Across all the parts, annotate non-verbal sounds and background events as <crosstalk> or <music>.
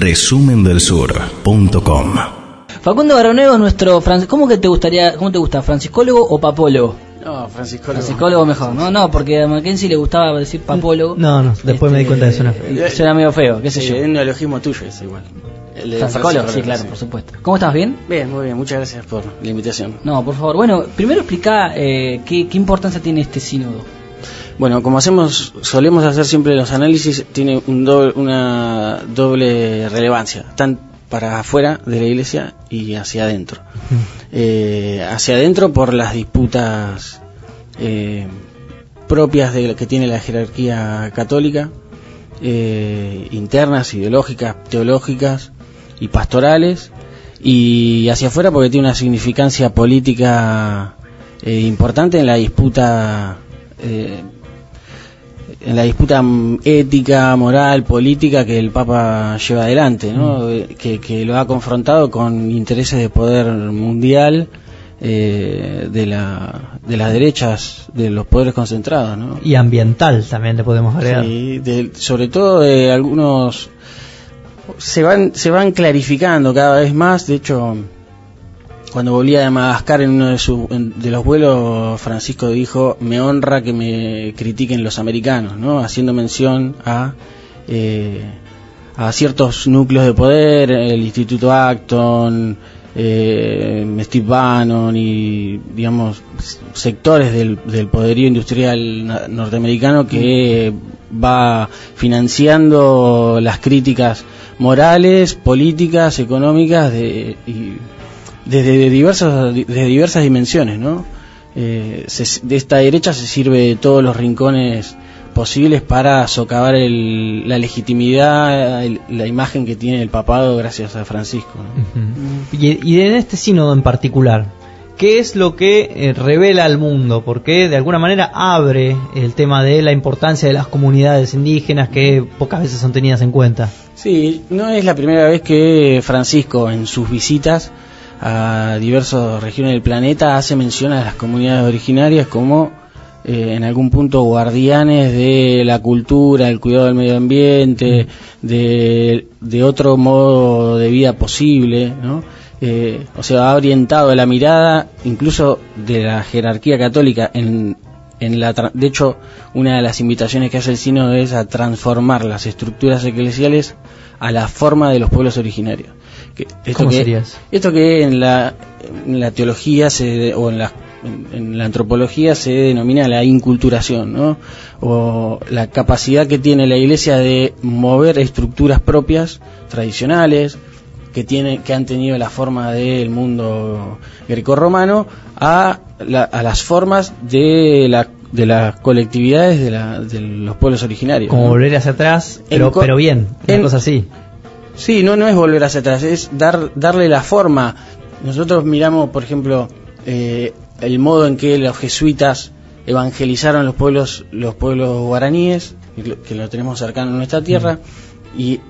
resumendelsur.com Facundo Baronego, nuestro Francisco. ¿Cómo que te gustaría, cómo te gusta, franciscólogo o papólogo? No, franciscólogo. Franciscólogo mejor. No, no, porque a Mackenzie le gustaba decir papólogo. No, no, después me di cuenta de eso. No. Eh, Suena medio feo, qué sé Sí, yo. Es un neologismo tuyo, es igual. Franciscólogo, sí, claro, por supuesto. ¿Cómo estás? ¿Bien? Bien, muy bien, muchas gracias por la invitación. No, por favor. Bueno, primero explica eh, qué, qué importancia tiene este sínodo. Bueno, como hacemos, solemos hacer siempre los análisis, tiene un doble- una doble relevancia, tan para afuera de la iglesia y hacia adentro. Eh, hacia adentro por las disputas eh, propias de que tiene la jerarquía católica, eh, internas, ideológicas, teológicas y pastorales, y hacia afuera porque tiene una significancia política eh, importante en la disputa eh, en la disputa mm, ética, moral, política que el Papa lleva adelante, ¿no? Eh, que, que lo ha confrontado con intereses de poder mundial eh, de, la, de las derechas, de los poderes concentrados, ¿no? Y ambiental también le podemos agregar. Sí, de- sobre todo de algunos se van se van clarificando cada vez más. De hecho, cuando volvía de Madagascar en uno de, su- de los vuelos, Francisco dijo: "Me honra que me critiquen los americanos", ¿no? Haciendo mención a eh, a ciertos núcleos de poder, el Instituto Acton, eh, Steve Bannon y, digamos, sectores del, del poderío industrial norteamericano que va financiando las críticas morales, políticas, económicas de, y desde diversas, desde diversas dimensiones, ¿no? Eh, se- de esta derecha se sirve de todos los rincones posibles para socavar el- la legitimidad, el- la imagen que tiene el papado gracias a Francisco. ¿no? Y, y en este sínodo en particular, ¿qué es lo que eh, revela al mundo? Porque de alguna manera abre el tema de la importancia de las comunidades indígenas que pocas veces son tenidas en cuenta. Sí, no es la primera vez que Francisco en sus visitas a diversas regiones del planeta hace mención a las comunidades originarias como eh, en algún punto guardianes de la cultura, el cuidado del medio ambiente, de, de otro modo de vida posible, ¿no? Eh, o sea, ha orientado la mirada incluso de la jerarquía católica en, en la de hecho una de las invitaciones que hace el sínodo es a transformar las estructuras eclesiales a la forma de los pueblos originarios Que- esto ¿Cómo que, sería eso? esto que en la, en la teología se, o en la, en, en la antropología se denomina la inculturación, ¿no? O la capacidad que tiene la iglesia de mover estructuras propias, tradicionales, que tiene, que han tenido la forma del mundo grecorromano, a, la- a las formas de la de las colectividades de, la, de los pueblos originarios. Como ¿no? volver hacia atrás, pero, pero bien, una en- cosa así. Sí, no, no es volver hacia atrás, es dar, darle la forma. Nosotros miramos, por ejemplo, eh, el modo en que los jesuitas evangelizaron los pueblos, los pueblos guaraníes, que lo- tenemos cercano a nuestra tierra, y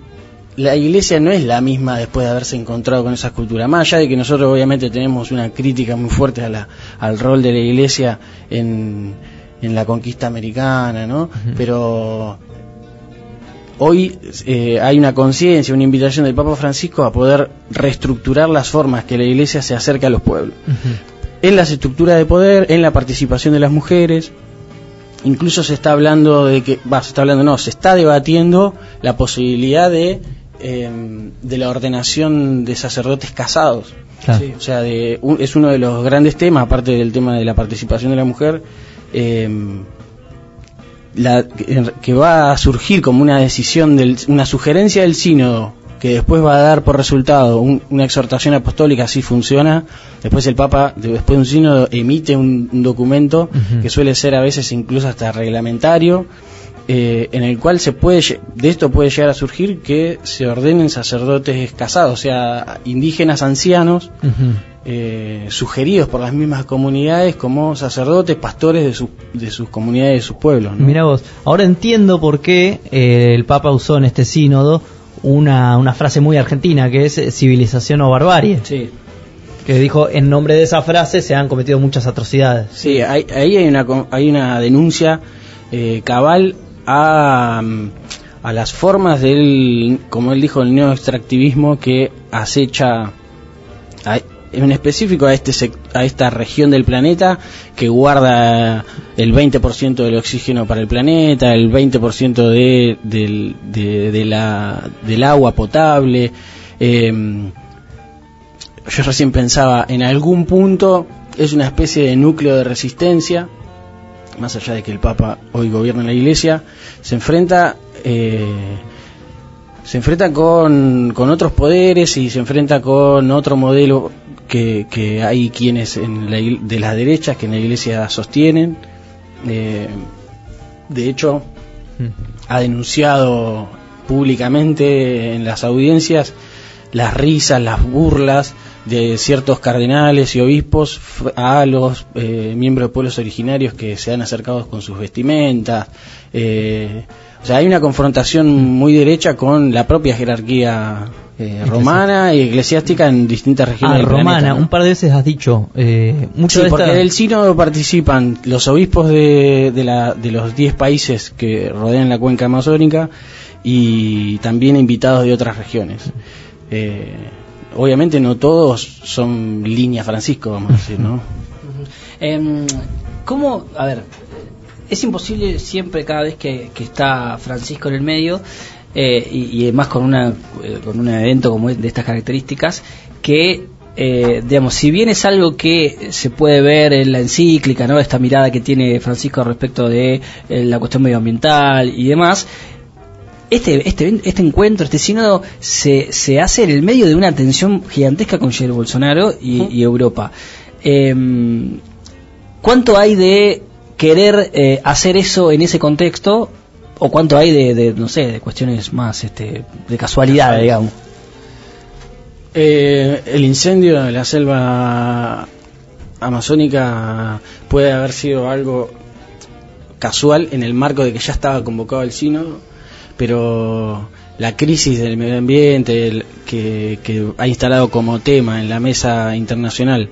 la iglesia no es la misma después de haberse encontrado con esas culturas. Más allá de que nosotros obviamente tenemos una crítica muy fuerte a la, al rol de la iglesia en, en la conquista americana, ¿no? Pero hoy eh, hay una conciencia, una invitación del Papa Francisco a poder reestructurar las formas que la Iglesia se acerca a los pueblos. En las estructuras de poder, en la participación de las mujeres, incluso se está hablando de que, va, se está hablando, no, se está debatiendo la posibilidad de, eh, de la ordenación de sacerdotes casados. Claro. Sí, o sea, de, un- es uno de los grandes temas, aparte del tema de la participación de la mujer, eh, la, que va a surgir como una decisión, del, una sugerencia del sínodo, que después va a dar por resultado un- una exhortación apostólica, así funciona. Después el Papa, de- después de un sínodo, emite un, un documento que suele ser a veces incluso hasta reglamentario, eh, en el cual se puede, de esto puede llegar a surgir que se ordenen sacerdotes casados, o sea, indígenas ancianos. Eh, sugeridos por las mismas comunidades como sacerdotes, pastores de, sus de sus comunidades, de sus pueblos. ¿no? Mira vos, ahora entiendo por qué eh, el Papa usó en este sínodo una, una frase muy argentina que es eh, civilización o barbarie. Sí. Que dijo, en nombre de esa frase se han cometido muchas atrocidades. Sí, hay- ahí hay una, hay una denuncia eh, cabal a, a las formas del, como él dijo, el neoextractivismo que acecha a- en específico a, este a esta región del planeta que guarda el 20% del oxígeno para el planeta, el 20% de, del, de, de la, del agua potable. em, yo recién pensaba, en algún punto es una especie de núcleo de resistencia, más allá de que el Papa hoy gobierna la Iglesia, se enfrenta eh, se enfrenta con, con otros poderes y se enfrenta con otro modelo que, que hay quienes en la, de las derechas que en la Iglesia sostienen. Eh, de hecho, ha denunciado públicamente en las audiencias las risas, las burlas de ciertos cardenales y obispos a los eh, miembros de pueblos originarios que se han acercado con sus vestimentas. eh, o sea, hay una confrontación muy derecha con la propia jerarquía eh, romana y eclesiástica en distintas regiones Ah, del romana, planeta, ¿no? un par de veces has dicho. Eh, mucho Sí, de porque esta- del sínodo participan los obispos de, de, la, de los 10 países que rodean la cuenca amazónica y también invitados de otras regiones. Eh, obviamente no todos son línea Francisco, vamos a decir, ¿no? <laughs> Em, ¿Cómo, a ver, es imposible siempre cada vez que, que está Francisco en el medio eh, y, y además con una eh, con un evento como de estas características que eh, digamos si bien es algo que se puede ver en la encíclica no esta mirada que tiene Francisco respecto de eh, la cuestión medioambiental y demás este, este, este encuentro, este sínodo, se, se hace en el medio de una tensión gigantesca con Jair Bolsonaro y, y Europa. Em, ¿Cuánto hay de querer eh, hacer eso en ese contexto? ¿O cuánto hay de, de, no sé, de cuestiones más este, de casualidad, digamos? Eh, el incendio de la selva amazónica puede haber sido algo casual en el marco de que ya estaba convocado el sínodo, pero la crisis del medio ambiente el- que, que ha instalado como tema en la mesa internacional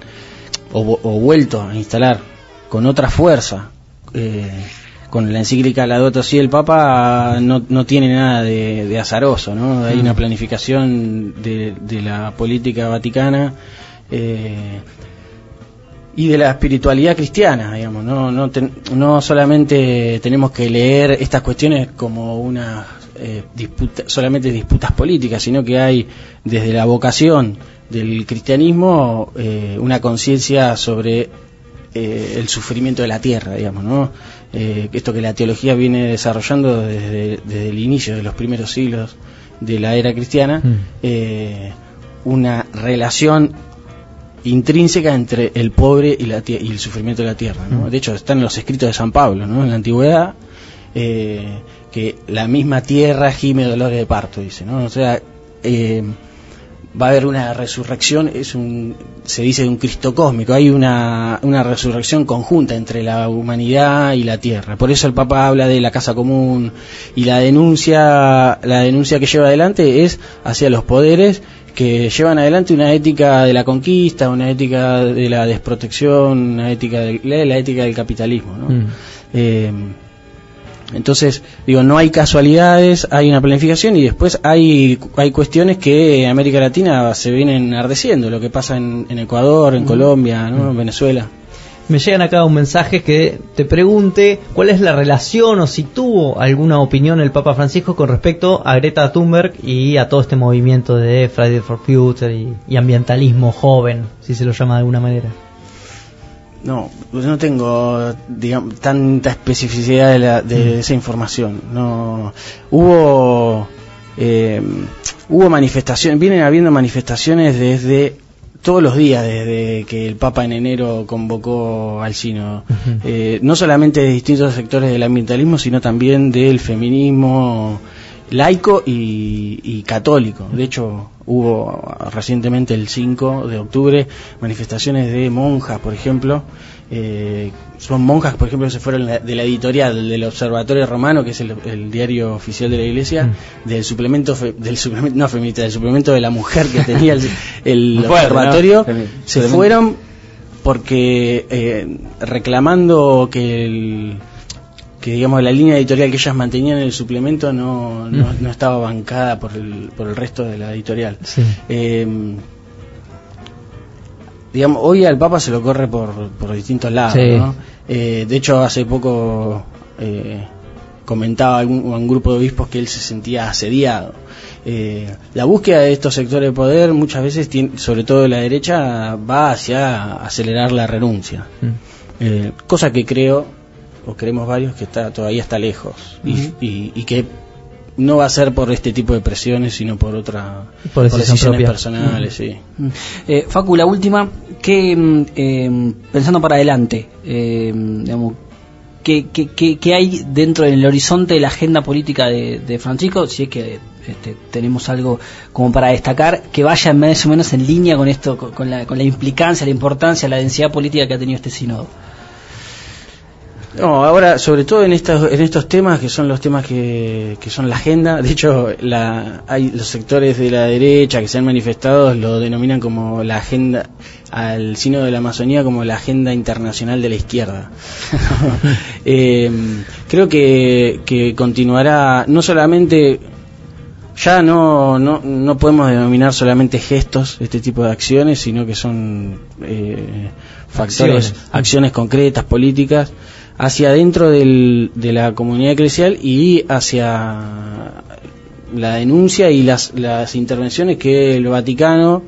o, o vuelto a instalar con otra fuerza eh, con la encíclica Laudato Si el Papa no, no tiene nada de, de azaroso, ¿no? Hay una planificación de, de la política vaticana eh, y de la espiritualidad cristiana, digamos, no, no, ten- no solamente tenemos que leer estas cuestiones como una eh, disputa, solamente disputas políticas, sino que hay desde la vocación del cristianismo eh, una conciencia sobre eh, el sufrimiento de la tierra, digamos, ¿no? Eh, esto que la teología viene desarrollando desde, desde el inicio de los primeros siglos de la era cristiana, Mm. eh, una relación intrínseca entre el pobre y, la y el sufrimiento de la tierra. ¿no? Mm. De hecho, están en los escritos de San Pablo, ¿no? en la antigüedad, eh, que la misma tierra gime dolores de parto, dice. ¿no? O sea, va a haber una resurrección, es un, se dice de un Cristo cósmico, hay una, una resurrección conjunta entre la humanidad y la tierra. Por eso el Papa habla de la casa común y la denuncia, la denuncia que lleva adelante es hacia los poderes que llevan adelante una ética de la conquista, una ética de la desprotección, una ética la ética del capitalismo. ¿no? Mm. Eh, entonces, digo, no hay casualidades, hay una planificación y después hay, hay cuestiones que en América Latina se vienen enardeciendo, lo que pasa en, en Ecuador, en Colombia, ¿no? en Venezuela. Me llegan acá un mensaje que te pregunte cuál es la relación o si tuvo alguna opinión el Papa Francisco con respecto a Greta Thunberg y a todo este movimiento de Friday for Future y, y ambientalismo joven, si se lo llama de alguna manera. No, pues no tengo digamos, tanta especificidad de, la- de esa información. No, hubo eh, hubo manifestaciones, vienen habiendo manifestaciones desde todos los días desde que el Papa en enero convocó al sínodo. Ujú. Eh, no solamente de distintos sectores del ambientalismo, sino también del feminismo laico y, y católico. De hecho, hubo recientemente el 5 de octubre manifestaciones de monjas, por ejemplo. Eh, son monjas, por ejemplo, que se fueron de la editorial del Observatorio Romano, que es el, el diario oficial de la Iglesia, Mm. del suplemento, fe- del suplemento, no feminista, del suplemento de la mujer que tenía el, <laughs> el observatorio, se fueron porque eh, reclamando que el que digamos la línea editorial que ellas mantenían en el suplemento no, no, no estaba bancada por el, por el resto de la editorial. Sí. Eh, digamos, hoy al Papa se lo corre por, por distintos lados. Sí. ¿no? Eh, de hecho, hace poco eh, comentaba algún, a un grupo de obispos que él se sentía asediado. Eh, la búsqueda de estos sectores de poder muchas veces, tiene, sobre todo de la derecha, va hacia acelerar la renuncia. Mm. Cosa que creo, o creemos varios, que está todavía está lejos. Y- y, y que no va a ser por este tipo de presiones, sino por otra Por decisiones propia. personales, sí. Eh, Facu, la última, que mm, eh, pensando para adelante, eh, digamos, ¿qué, qué, qué- qué hay dentro del horizonte de la agenda política de, de Francisco? Si es que este, tenemos algo como para destacar, que vaya más o menos en línea con esto, con, con la, con la implicancia, la importancia, la densidad política que ha tenido este sínodo. No, ahora, sobre todo en estos, en estos temas que son los temas que, que son la agenda, de hecho, la, hay los sectores de la derecha que se han manifestado lo denominan como la agenda, al sínodo de la Amazonía como la agenda internacional de la izquierda. <laughs> Eh, creo que, que continuará, no solamente ya no, no, no podemos denominar solamente gestos este tipo de acciones, sino que son eh, factores, Acciones. acciones. concretas, políticas, hacia dentro del, de la comunidad eclesial y hacia la denuncia y las, las intervenciones que el Vaticano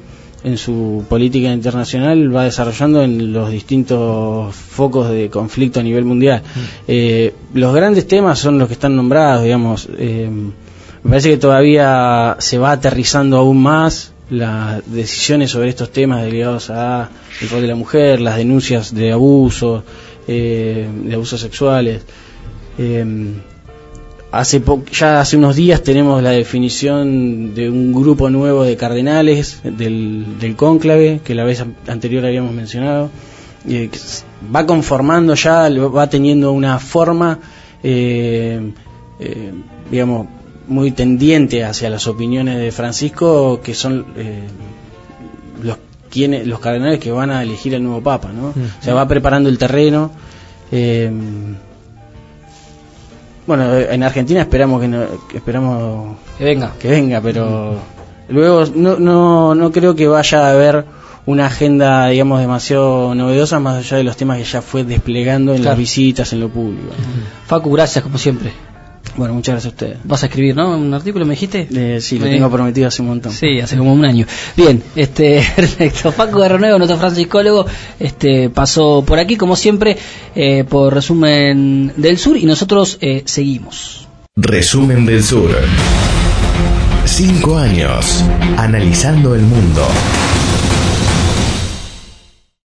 en su política internacional va desarrollando en los distintos focos de conflicto a nivel mundial. Eh, los grandes temas son los que están nombrados, digamos. eh, me parece que todavía se va aterrizando aún más las decisiones sobre estos temas ligados a el rol de la mujer, las denuncias de abuso, eh, de abusos sexuales. Eh, hace po- ya hace unos días tenemos la definición de un grupo nuevo de cardenales del, del cónclave que la vez an- anterior habíamos mencionado eh, va conformando ya va teniendo una forma eh, eh, digamos muy tendiente hacia las opiniones de Francisco que son eh, los quienes los cardenales que van a elegir el nuevo papa no Mm. o sea va preparando el terreno eh, bueno, en Argentina esperamos que, no, que esperamos Que venga. que venga, pero luego no, no, no creo que vaya a haber una agenda, digamos, demasiado novedosa más allá de los temas que ya fue desplegando en Claro. las visitas, en lo público. Facu, gracias como siempre. Bueno, muchas gracias a ustedes. Vas a escribir, ¿no? Un artículo, me dijiste. Eh, sí, lo tengo prometido hace un montón. Sí, hace como un año. Bien, este, <laughs> perfecto. Paco Guerrero, nuestro franciscólogo, este, pasó por aquí, como siempre, eh, por resumen del sur, y nosotros eh, seguimos. Resumen del Sur. Cinco años analizando el mundo.